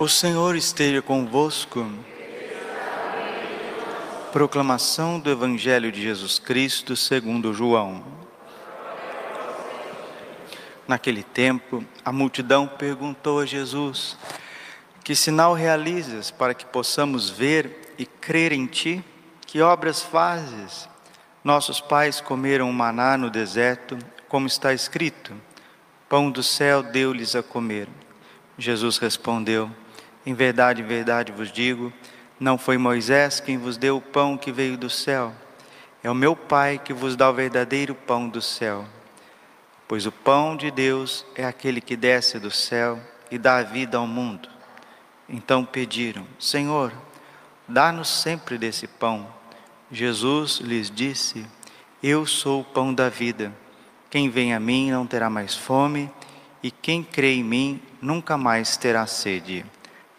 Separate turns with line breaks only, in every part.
O Senhor esteja convosco. Proclamação do Evangelho de Jesus Cristo segundo João. Naquele tempo, a multidão perguntou a Jesus: Que sinal realizas para que possamos ver e crer em ti? Que obras fazes? Nossos pais comeram maná no deserto, como está escrito: Pão do céu deu-lhes a comer. Jesus respondeu: Em verdade, em verdade vos digo, não foi Moisés quem vos deu o pão que veio do céu, é o meu Pai que vos dá o verdadeiro pão do céu. Pois o pão de Deus é aquele que desce do céu e dá vida ao mundo. Então pediram: Senhor, dá-nos sempre desse pão. Jesus lhes disse: Eu sou o pão da vida. Quem vem a mim não terá mais fome, e quem crê em mim nunca mais terá sede.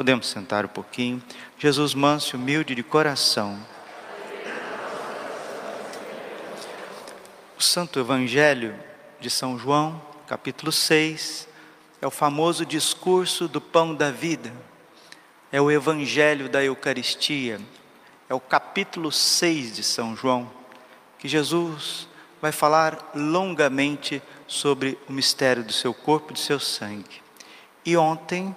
Podemos sentar um pouquinho. Jesus manso e humilde de coração. O Santo Evangelho de São João, capítulo 6, é o famoso discurso do pão da vida. É o Evangelho da Eucaristia, é o capítulo 6 de São João, que Jesus vai falar longamente sobre o mistério do seu corpo e do seu sangue. E ontem,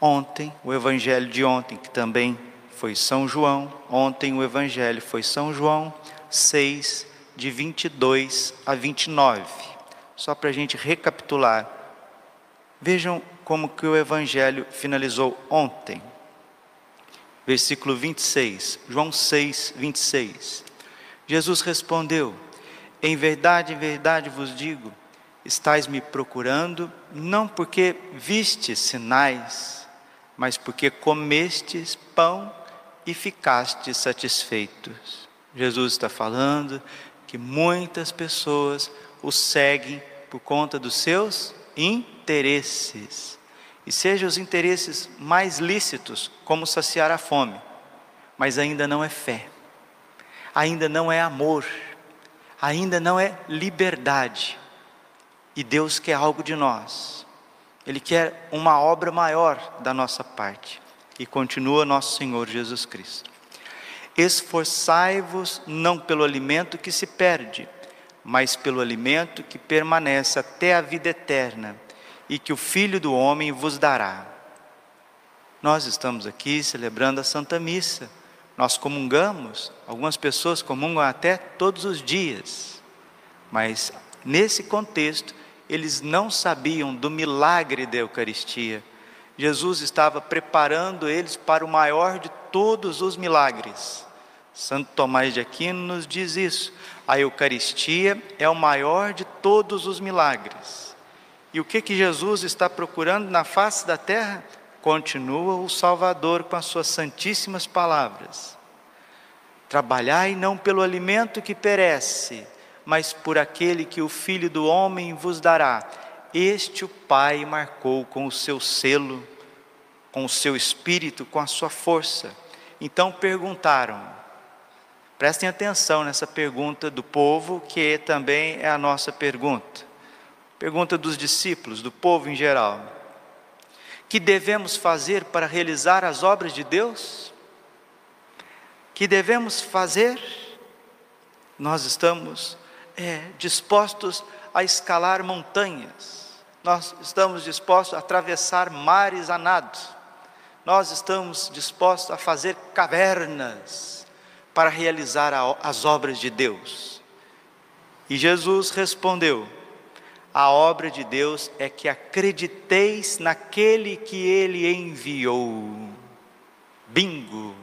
ontem, o evangelho de ontem, que também foi São João, ontem o evangelho foi São João 6, de 22 a 29. Só para a gente recapitular. Vejam como que o evangelho finalizou ontem versículo 26, João 6, 26. Jesus respondeu: Em verdade, em verdade vos digo, estais me procurando, não porque vistes sinais, mas porque comestes pão e ficastes satisfeitos. Jesus está falando que muitas pessoas o seguem por conta dos seus interesses. E sejam os interesses mais lícitos, como saciar a fome, mas ainda não é fé, ainda não é amor, ainda não é liberdade. E Deus quer algo de nós, Ele quer uma obra maior da nossa parte. E continua nosso Senhor Jesus Cristo. Esforçai-vos não pelo alimento que se perde, mas pelo alimento que permanece até a vida eterna e que o Filho do Homem vos dará. Nós estamos aqui celebrando a Santa Missa. Nós comungamos, algumas pessoas comungam até todos os dias. Mas nesse contexto, eles não sabiam do milagre da Eucaristia. Jesus estava preparando eles para o maior de todos os milagres. Santo Tomás de Aquino nos diz isso. A Eucaristia é o maior de todos os milagres. E o que que Jesus está procurando na face da terra? Continua o Salvador com as suas santíssimas palavras. Trabalhai não pelo alimento que perece, mas por aquele que o Filho do homem vos dará. Este o Pai marcou com o seu selo, com o seu espírito, com a sua força. Então perguntaram, prestem atenção nessa pergunta do povo, que também é a nossa pergunta. Pergunta dos discípulos, do povo em geral: Que devemos fazer para realizar as obras de Deus? Que devemos fazer? Nós estamos é, dispostos a escalar montanhas, nós estamos dispostos a atravessar mares a nado, nós estamos dispostos a fazer cavernas para realizar a, as obras de Deus. E Jesus respondeu: a obra de Deus é que acrediteis naquele que Ele enviou. Bingo!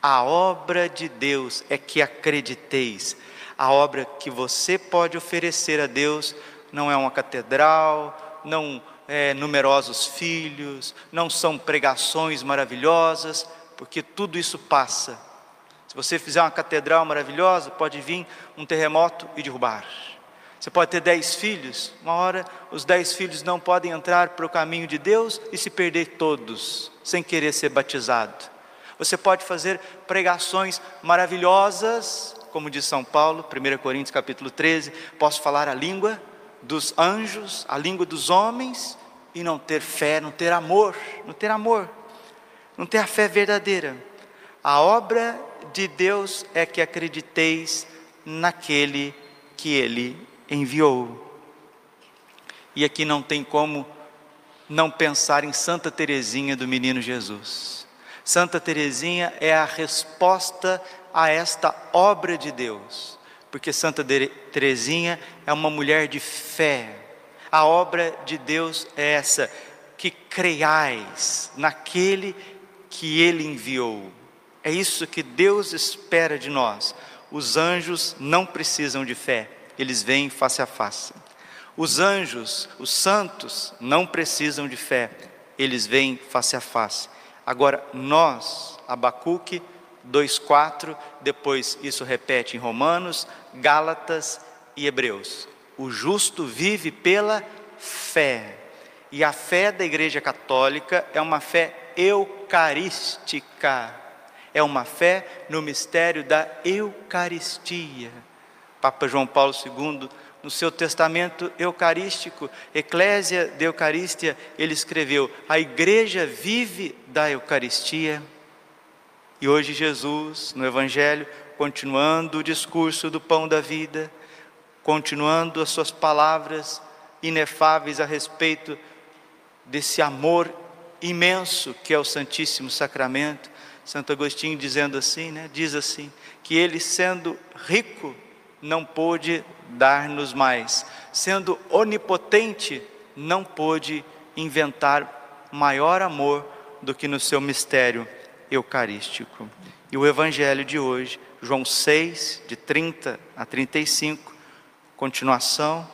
A obra de Deus é que acrediteis. A obra que você pode oferecer a Deus não é uma catedral, não é, numerosos filhos, não são pregações maravilhosas, porque tudo isso passa. Se você fizer uma catedral maravilhosa, pode vir um terremoto e derrubar. Você pode ter dez filhos, uma hora os dez filhos não podem entrar para o caminho de Deus e se perder todos, sem querer ser batizado. Você pode fazer pregações maravilhosas, como diz São Paulo, 1 Coríntios capítulo 13, posso falar a língua dos anjos, a língua dos homens, e não ter fé, não ter amor, não ter amor, não ter a fé verdadeira. A obra de Deus é que acrediteis naquele que Ele enviou. E aqui não tem como não pensar em Santa Teresinha do Menino Jesus. Santa Teresinha é a resposta a esta obra de Deus, porque Santa Teresinha é uma mulher de fé. A obra de Deus é essa, que creiais naquele que ele enviou. É isso que Deus espera de nós. Os anjos não precisam de fé, eles vêm face a face. Os anjos, os santos, não precisam de fé, eles vêm face a face. Agora, nós, Abacuque 2,4, depois isso repete em Romanos, Gálatas e Hebreus. O justo vive pela fé. E a fé da Igreja Católica é uma fé eucarística. É uma fé no mistério da Eucaristia. Papa João Paulo II, no seu testamento eucarístico, Eclésia de Eucaristia, ele escreveu: A igreja vive da Eucaristia. E hoje Jesus, no Evangelho, continuando o discurso do pão da vida, continuando as suas palavras inefáveis a respeito desse amor imenso que é o Santíssimo Sacramento. Santo Agostinho dizendo assim, né, diz assim, que ele sendo rico não pôde dar-nos mais. Sendo onipotente, não pôde inventar maior amor do que no seu mistério eucarístico. E o evangelho de hoje, João 6, de 30 a 35, continuação,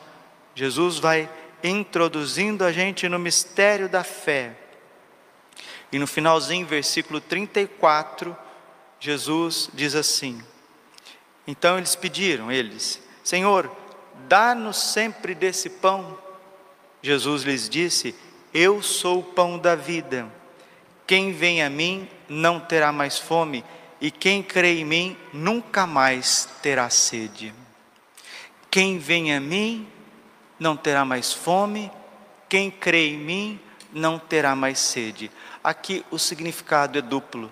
Jesus vai introduzindo a gente no mistério da fé. E no finalzinho, versículo 34, Jesus diz assim: então eles pediram, eles, Senhor, dá-nos sempre desse pão. Jesus lhes disse: Eu sou o pão da vida. Quem vem a mim não terá mais fome, e quem crê em mim nunca mais terá sede. Quem vem a mim não terá mais fome, quem crê em mim não terá mais sede. Aqui o significado é duplo.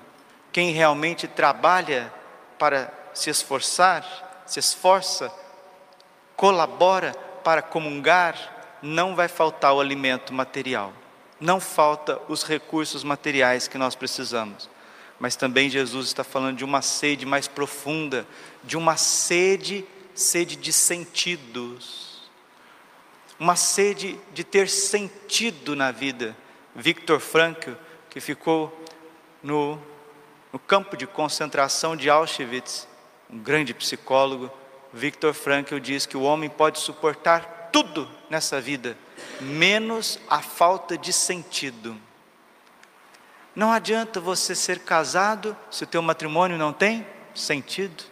Quem realmente trabalha para se esforçar, se esforça, colabora para comungar, não vai faltar o alimento material, não falta os recursos materiais que nós precisamos. Mas também Jesus está falando de uma sede mais profunda, de uma sede, sede de sentidos, uma sede de ter sentido na vida. Victor Frankl, que ficou no, no campo de concentração de Auschwitz, um grande psicólogo, Viktor Frankl diz que o homem pode suportar tudo nessa vida, menos a falta de sentido. Não adianta você ser casado se o teu matrimônio não tem sentido.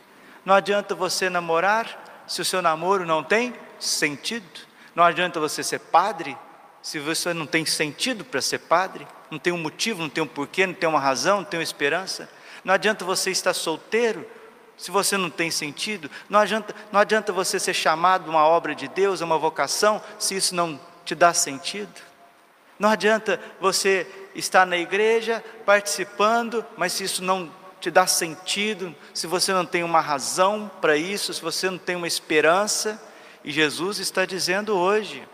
Não adianta você namorar se o seu namoro não tem sentido. Não adianta você ser padre se você não tem sentido para ser padre, não tem um motivo, não tem um porquê, não tem uma razão, não tem uma esperança. Não adianta você estar solteiro se você não tem sentido, não adianta, não adianta você ser chamado uma obra de Deus, uma vocação, se isso não te dá sentido. Não adianta você estar na igreja participando, mas se isso não te dá sentido, se você não tem uma razão para isso, se você não tem uma esperança, e Jesus está dizendo hoje,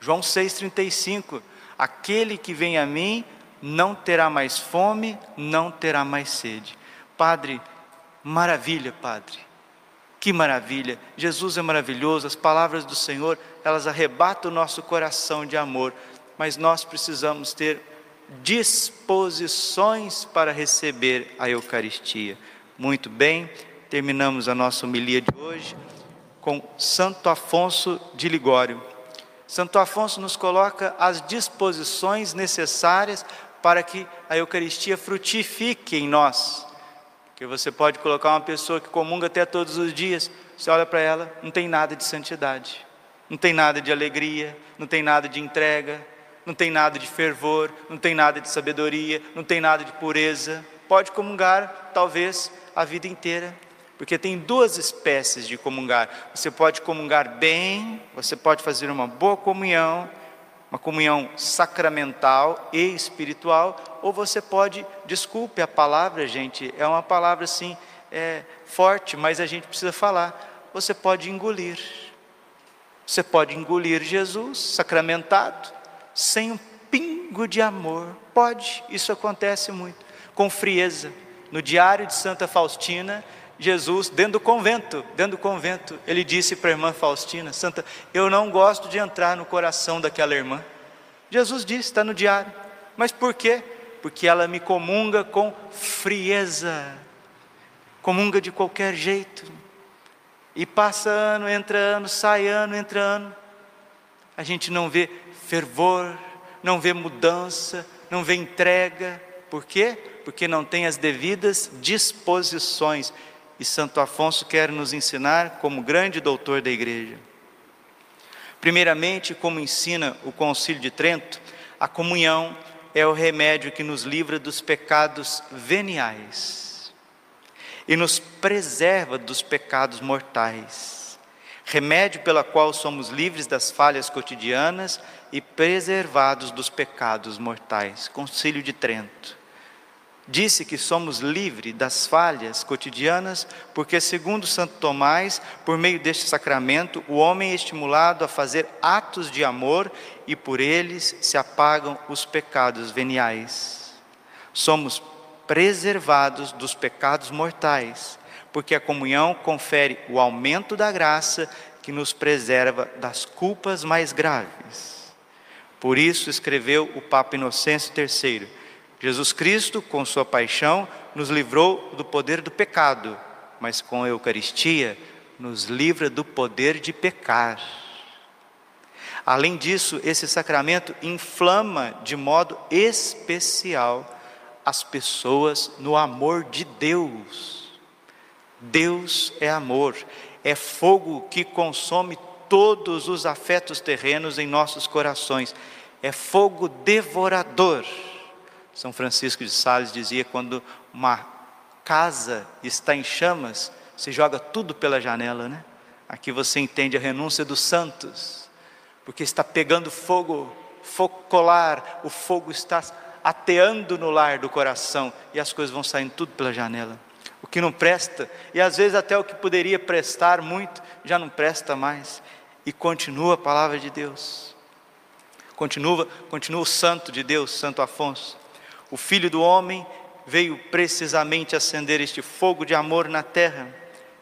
João 6,35: aquele que vem a mim não terá mais fome, não terá mais sede. Padre, Maravilha, Padre. Que maravilha. Jesus é maravilhoso, as palavras do Senhor, elas arrebatam o nosso coração de amor, mas nós precisamos ter disposições para receber a Eucaristia. Muito bem, terminamos a nossa homilia de hoje com Santo Afonso de Ligório. Santo Afonso nos coloca as disposições necessárias para que a Eucaristia frutifique em nós. Que você pode colocar uma pessoa que comunga até todos os dias, você olha para ela, não tem nada de santidade, não tem nada de alegria, não tem nada de entrega, não tem nada de fervor, não tem nada de sabedoria, não tem nada de pureza. Pode comungar, talvez, a vida inteira, porque tem duas espécies de comungar. Você pode comungar bem, você pode fazer uma boa comunhão, uma comunhão sacramental e espiritual, ou você pode, desculpe a palavra, gente, é uma palavra assim é, forte, mas a gente precisa falar. Você pode engolir. Você pode engolir Jesus sacramentado, sem um pingo de amor. Pode, isso acontece muito, com frieza. No diário de Santa Faustina, Jesus, dentro do convento, dentro do convento, ele disse para a irmã Faustina: Santa, eu não gosto de entrar no coração daquela irmã. Jesus disse, está no diário. Mas por quê? Porque ela me comunga com frieza, comunga de qualquer jeito. E passa ano, entra ano, sai ano, entra ano. A gente não vê fervor, não vê mudança, não vê entrega. Por quê? Porque não tem as devidas disposições. E Santo Afonso quer nos ensinar como grande doutor da igreja. Primeiramente, como ensina o Concílio de Trento, a comunhão é o remédio que nos livra dos pecados veniais e nos preserva dos pecados mortais remédio pela qual somos livres das falhas cotidianas e preservados dos pecados mortais. Concílio de Trento. Disse que somos livres das falhas cotidianas, porque, segundo Santo Tomás, por meio deste sacramento, o homem é estimulado a fazer atos de amor e por eles se apagam os pecados veniais. Somos preservados dos pecados mortais porque a comunhão confere o aumento da graça que nos preserva das culpas mais graves. Por isso escreveu o Papa Inocêncio III: Jesus Cristo, com sua paixão, nos livrou do poder do pecado, mas com a Eucaristia nos livra do poder de pecar. Além disso, esse sacramento inflama de modo especial as pessoas no amor de Deus. Deus é amor, é fogo que consome todos os afetos terrenos em nossos corações, é fogo devorador. São Francisco de Sales dizia: quando uma casa está em chamas, se joga tudo pela janela, né? Aqui você entende a renúncia dos santos, porque está pegando fogo focolar, o fogo está ateando no lar do coração e as coisas vão saindo tudo pela janela o que não presta, e às vezes até o que poderia prestar muito, já não presta mais. E continua a palavra de Deus. Continua, continua o santo de Deus, Santo Afonso. O filho do homem veio precisamente acender este fogo de amor na terra.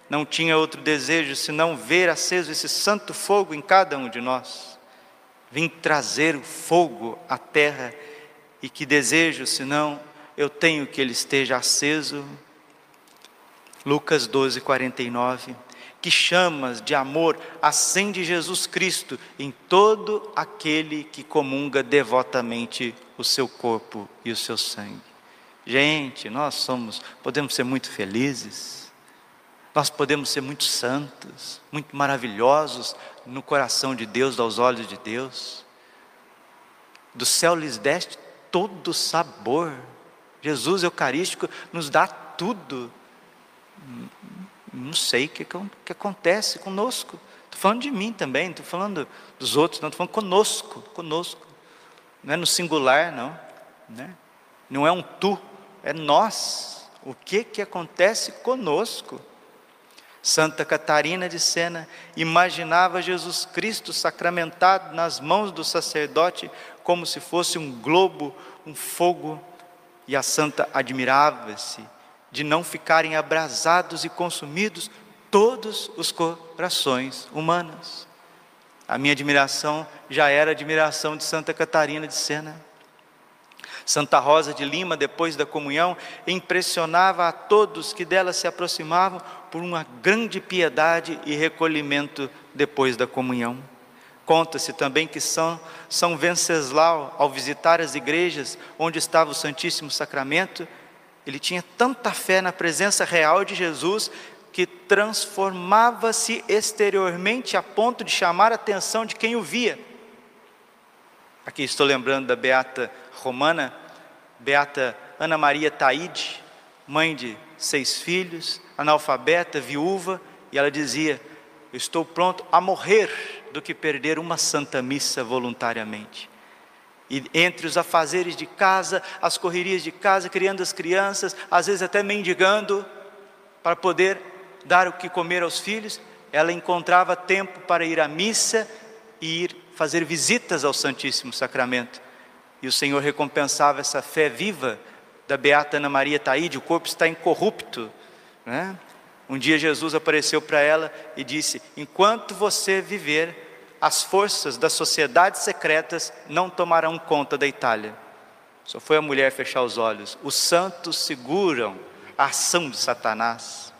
Não tinha outro desejo senão ver aceso esse santo fogo em cada um de nós. Vim trazer o fogo à terra e que desejo senão eu tenho que ele esteja aceso Lucas 12, 49. Que chamas de amor acende Jesus Cristo em todo aquele que comunga devotamente o seu corpo e o seu sangue. Gente, nós somos, podemos ser muito felizes, nós podemos ser muito santos, muito maravilhosos no coração de Deus, aos olhos de Deus. Do céu lhes deste todo sabor. Jesus Eucarístico nos dá tudo não sei o que, que acontece conosco. Estou falando de mim também, estou falando dos outros, não, estou falando conosco, conosco. Não é no singular, não. Né? Não é um tu, é nós. O que, que acontece conosco? Santa Catarina de Sena imaginava Jesus Cristo sacramentado nas mãos do sacerdote como se fosse um globo, um fogo, e a santa admirava-se de não ficarem abrasados e consumidos todos os corações humanos. A minha admiração já era admiração de Santa Catarina de Sena. Santa Rosa de Lima, depois da comunhão, impressionava a todos que dela se aproximavam por uma grande piedade e recolhimento depois da comunhão. Conta-se também que São, São Venceslau, ao visitar as igrejas onde estava o Santíssimo Sacramento, ele tinha tanta fé na presença real de Jesus que transformava-se exteriormente a ponto de chamar a atenção de quem o via. Aqui estou lembrando da beata romana, beata Ana Maria Taide, mãe de seis filhos, analfabeta, viúva, e ela dizia: estou pronto a morrer do que perder uma santa missa voluntariamente. E entre os afazeres de casa, as correrias de casa, criando as crianças, às vezes até mendigando, para poder dar o que comer aos filhos, ela encontrava tempo para ir à missa e ir fazer visitas ao Santíssimo Sacramento. E o Senhor recompensava essa fé viva da Beata Ana Maria Taíde, o corpo está incorrupto. Né? Um dia Jesus apareceu para ela e disse: Enquanto você viver, as forças das sociedades secretas não tomarão conta da Itália. Só foi a mulher fechar os olhos. Os santos seguram a ação de Satanás.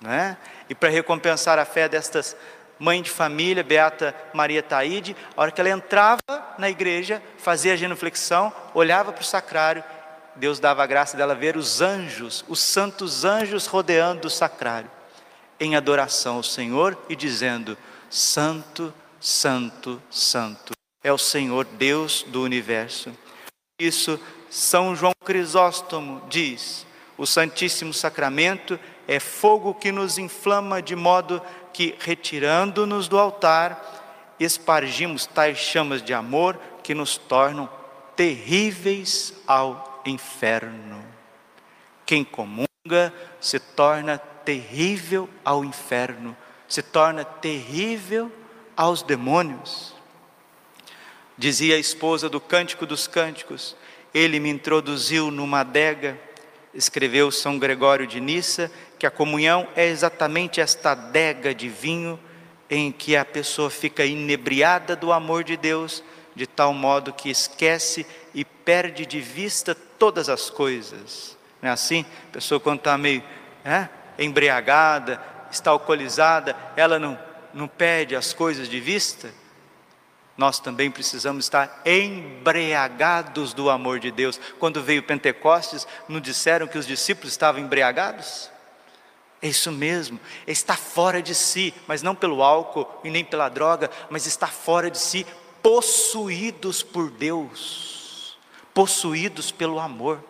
Não é? E para recompensar a fé destas mãe de família, Beata Maria Taide, a hora que ela entrava na igreja, fazia a genuflexão, olhava para o sacrário, Deus dava a graça dela ver os anjos, os santos anjos rodeando o sacrário, em adoração ao Senhor e dizendo: Santo, Santo, Santo. É o Senhor Deus do universo. Isso São João Crisóstomo diz: o Santíssimo Sacramento é fogo que nos inflama de modo que, retirando-nos do altar, espargimos tais chamas de amor que nos tornam terríveis ao inferno. Quem comunga se torna terrível ao inferno, se torna terrível aos demônios. Dizia a esposa do Cântico dos Cânticos: Ele me introduziu numa adega, escreveu São Gregório de Nissa, que a comunhão é exatamente esta adega de vinho em que a pessoa fica inebriada do amor de Deus, de tal modo que esquece e perde de vista todas as coisas. Não é assim? A pessoa, quando está meio é, embriagada, está alcoolizada, ela não não perde as coisas de vista, nós também precisamos estar embriagados do amor de Deus. Quando veio Pentecostes, não disseram que os discípulos estavam embriagados? É isso mesmo, está fora de si, mas não pelo álcool e nem pela droga, mas está fora de si, possuídos por Deus, possuídos pelo amor.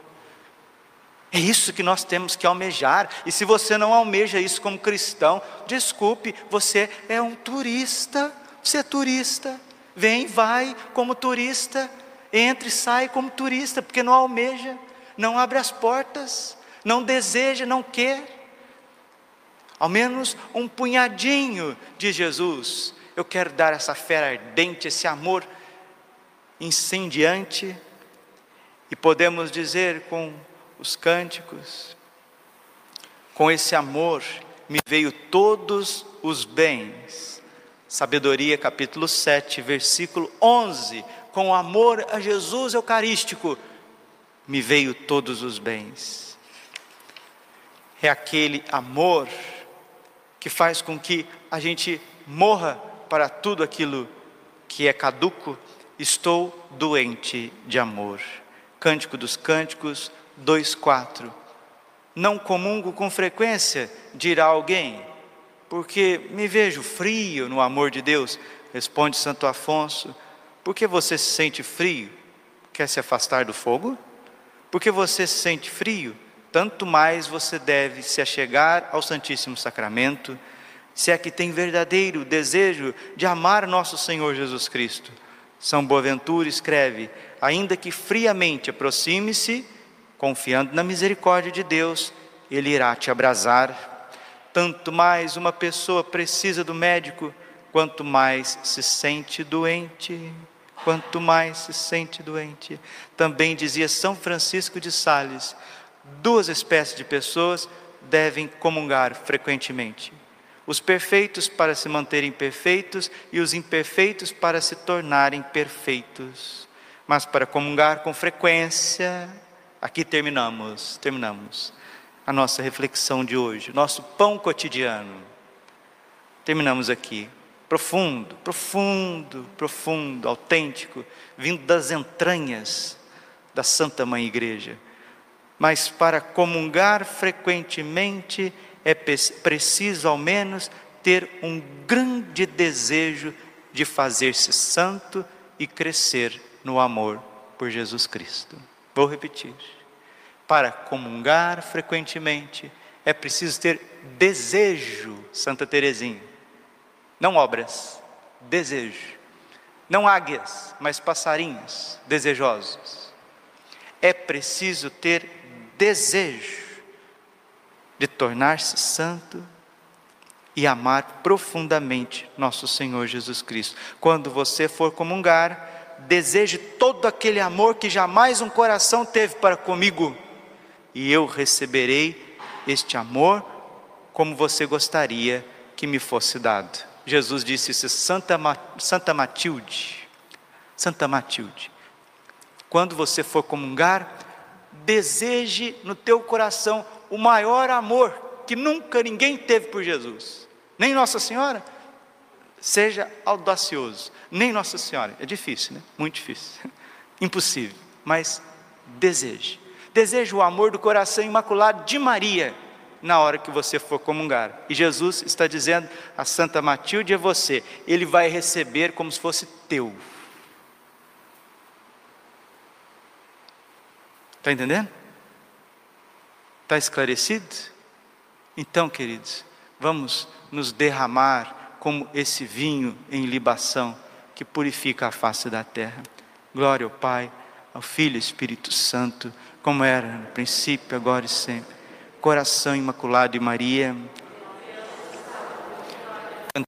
É isso que nós temos que almejar. E se você não almeja isso como cristão, desculpe, você é um turista. Você é turista. Vem, vai como turista. Entra e sai como turista, porque não almeja, não abre as portas, não deseja, não quer. Ao menos um punhadinho de Jesus. Eu quero dar essa fé ardente, esse amor incendiante. E podemos dizer com os cânticos. Com esse amor me veio todos os bens. Sabedoria capítulo 7, versículo 11. Com amor a Jesus Eucarístico me veio todos os bens. É aquele amor que faz com que a gente morra para tudo aquilo que é caduco. Estou doente de amor. Cântico dos Cânticos, 2,4. Não comungo com frequência, dirá alguém, porque me vejo frio no amor de Deus. Responde Santo Afonso: Por que você se sente frio? Quer se afastar do fogo? Porque você se sente frio, tanto mais você deve se achegar ao Santíssimo Sacramento, se é que tem verdadeiro desejo de amar nosso Senhor Jesus Cristo. São Boaventura escreve: ainda que friamente aproxime-se Confiando na misericórdia de Deus, Ele irá te abrasar. Tanto mais uma pessoa precisa do médico, quanto mais se sente doente. Quanto mais se sente doente. Também dizia São Francisco de Sales: duas espécies de pessoas devem comungar frequentemente. Os perfeitos para se manterem perfeitos e os imperfeitos para se tornarem perfeitos. Mas para comungar com frequência, Aqui terminamos, terminamos a nossa reflexão de hoje, nosso pão cotidiano. Terminamos aqui. profundo, profundo, profundo, autêntico, vindo das entranhas da Santa Mãe Igreja. Mas para comungar frequentemente é preciso, ao menos, ter um grande desejo de fazer-se santo e crescer no amor por Jesus Cristo. Vou repetir. Para comungar frequentemente é preciso ter desejo, Santa Teresinha. Não obras, desejo. Não águias, mas passarinhos desejosos. É preciso ter desejo de tornar-se santo e amar profundamente nosso Senhor Jesus Cristo. Quando você for comungar, deseje todo aquele amor que jamais um coração teve para comigo, e eu receberei este amor como você gostaria que me fosse dado. Jesus disse isso, Santa, Santa Matilde, Santa Matilde, quando você for comungar, deseje no teu coração o maior amor que nunca ninguém teve por Jesus, nem Nossa Senhora. Seja audacioso, nem Nossa Senhora, é difícil, né? Muito difícil, impossível, mas deseje. Deseje o amor do coração imaculado de Maria na hora que você for comungar. E Jesus está dizendo a Santa Matilde é você, ele vai receber como se fosse teu. Está entendendo? Está esclarecido? Então, queridos, vamos nos derramar como esse vinho em libação que purifica a face da terra. Glória ao Pai, ao Filho e Espírito Santo, como era no princípio, agora e sempre. Coração imaculado de Maria,